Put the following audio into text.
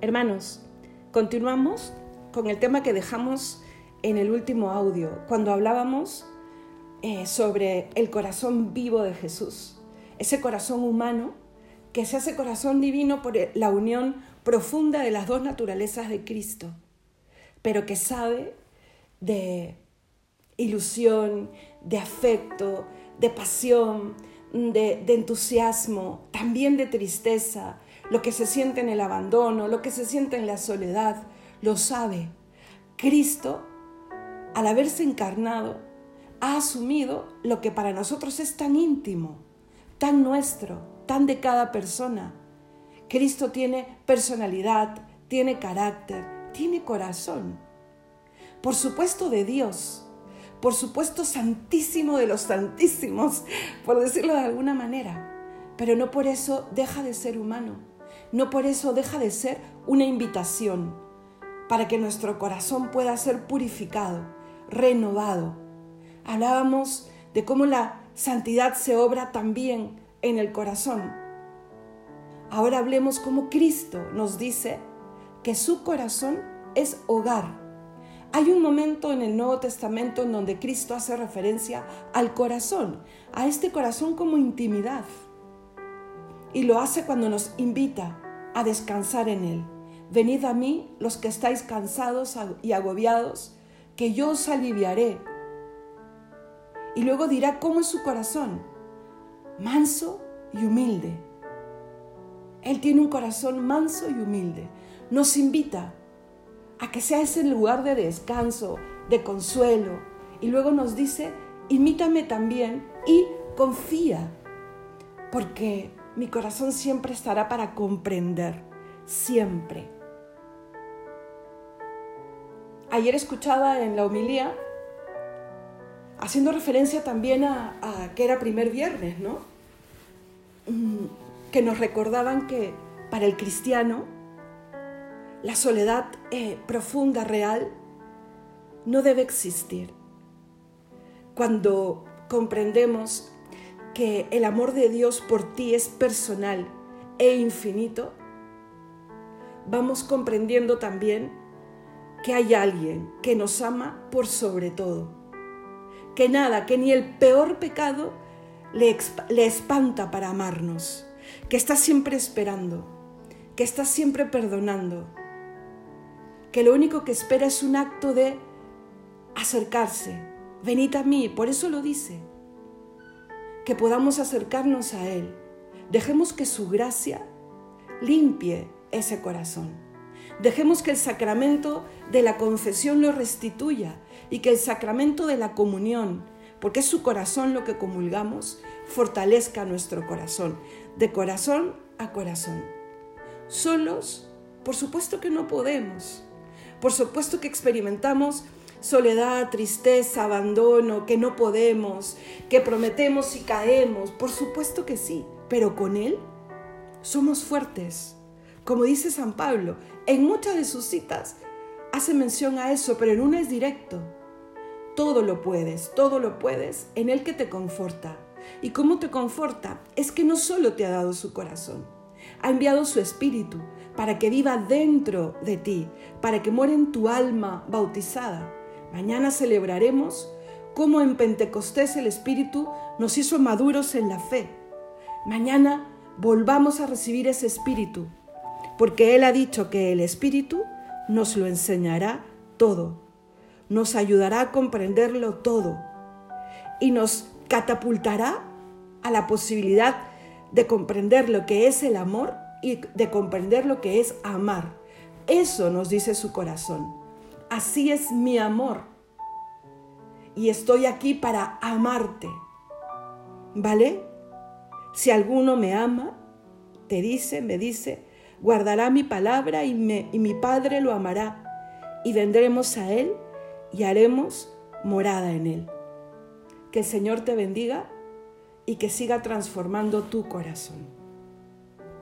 Hermanos, continuamos con el tema que dejamos en el último audio, cuando hablábamos eh, sobre el corazón vivo de Jesús, ese corazón humano que se hace corazón divino por la unión profunda de las dos naturalezas de Cristo, pero que sabe de ilusión, de afecto, de pasión, de, de entusiasmo, también de tristeza, lo que se siente en el abandono, lo que se siente en la soledad, lo sabe. Cristo, al haberse encarnado, ha asumido lo que para nosotros es tan íntimo, tan nuestro, tan de cada persona. Cristo tiene personalidad, tiene carácter, tiene corazón. Por supuesto de Dios, por supuesto santísimo de los santísimos, por decirlo de alguna manera, pero no por eso deja de ser humano no por eso deja de ser una invitación para que nuestro corazón pueda ser purificado, renovado. Hablábamos de cómo la santidad se obra también en el corazón. Ahora hablemos cómo Cristo nos dice que su corazón es hogar. Hay un momento en el Nuevo Testamento en donde Cristo hace referencia al corazón, a este corazón como intimidad y lo hace cuando nos invita a descansar en Él. Venid a mí los que estáis cansados y agobiados, que yo os aliviaré. Y luego dirá cómo es su corazón, manso y humilde. Él tiene un corazón manso y humilde. Nos invita a que sea ese lugar de descanso, de consuelo. Y luego nos dice, imítame también y confía, porque mi corazón siempre estará para comprender, siempre. Ayer escuchaba en la homilía, haciendo referencia también a, que era primer viernes, ¿no? Mm, que nos recordaban que para el cristiano la soledad eh, profunda, real, no debe existir. Cuando comprendemos que el amor de Dios por ti es personal e infinito, vamos comprendiendo también que hay alguien que nos ama por sobre todo, que nada, que ni el peor pecado le, le espanta para amarnos, que está siempre esperando, que está siempre perdonando, que lo único que espera es un acto de acercarse, venid a mí, por eso lo dice, que podamos acercarnos a Él. Dejemos que su gracia limpie ese corazón. Dejemos que el sacramento de la confesión lo restituya y que el sacramento de la comunión, porque es su corazón lo que comulgamos, fortalezca nuestro corazón, de corazón a corazón. Solos, por supuesto que no podemos. Por supuesto que experimentamos soledad, tristeza, abandono, que no podemos, que prometemos y caemos. Por supuesto que sí, pero con Él somos fuertes. Como dice San Pablo, en muchas de sus citas hace mención a eso, pero en una es directo. Todo lo puedes, todo lo puedes en Él que te conforta. ¿Y cómo te conforta? Es que no solo te ha dado su corazón, ha enviado su espíritu para que viva dentro de ti, para que muera en tu alma bautizada Mañana celebraremos cómo en Pentecostés el Espíritu nos hizo maduros en la fe. Mañana volvamos a recibir ese Espíritu, porque Él ha dicho que el Espíritu nos lo enseñará todo, nos ayudará a comprenderlo todo y nos catapultará a la posibilidad de comprender lo que es el amor y de comprender lo que es amar. Eso nos dice su corazón así es mi amor. Y estoy aquí para amarte. ¿Vale? Si alguno me ama, te dice, me dice, guardará mi palabra y, mi Padre lo amará. Y vendremos a Él y haremos morada en Él. Que el Señor te bendiga y que siga transformando tu corazón.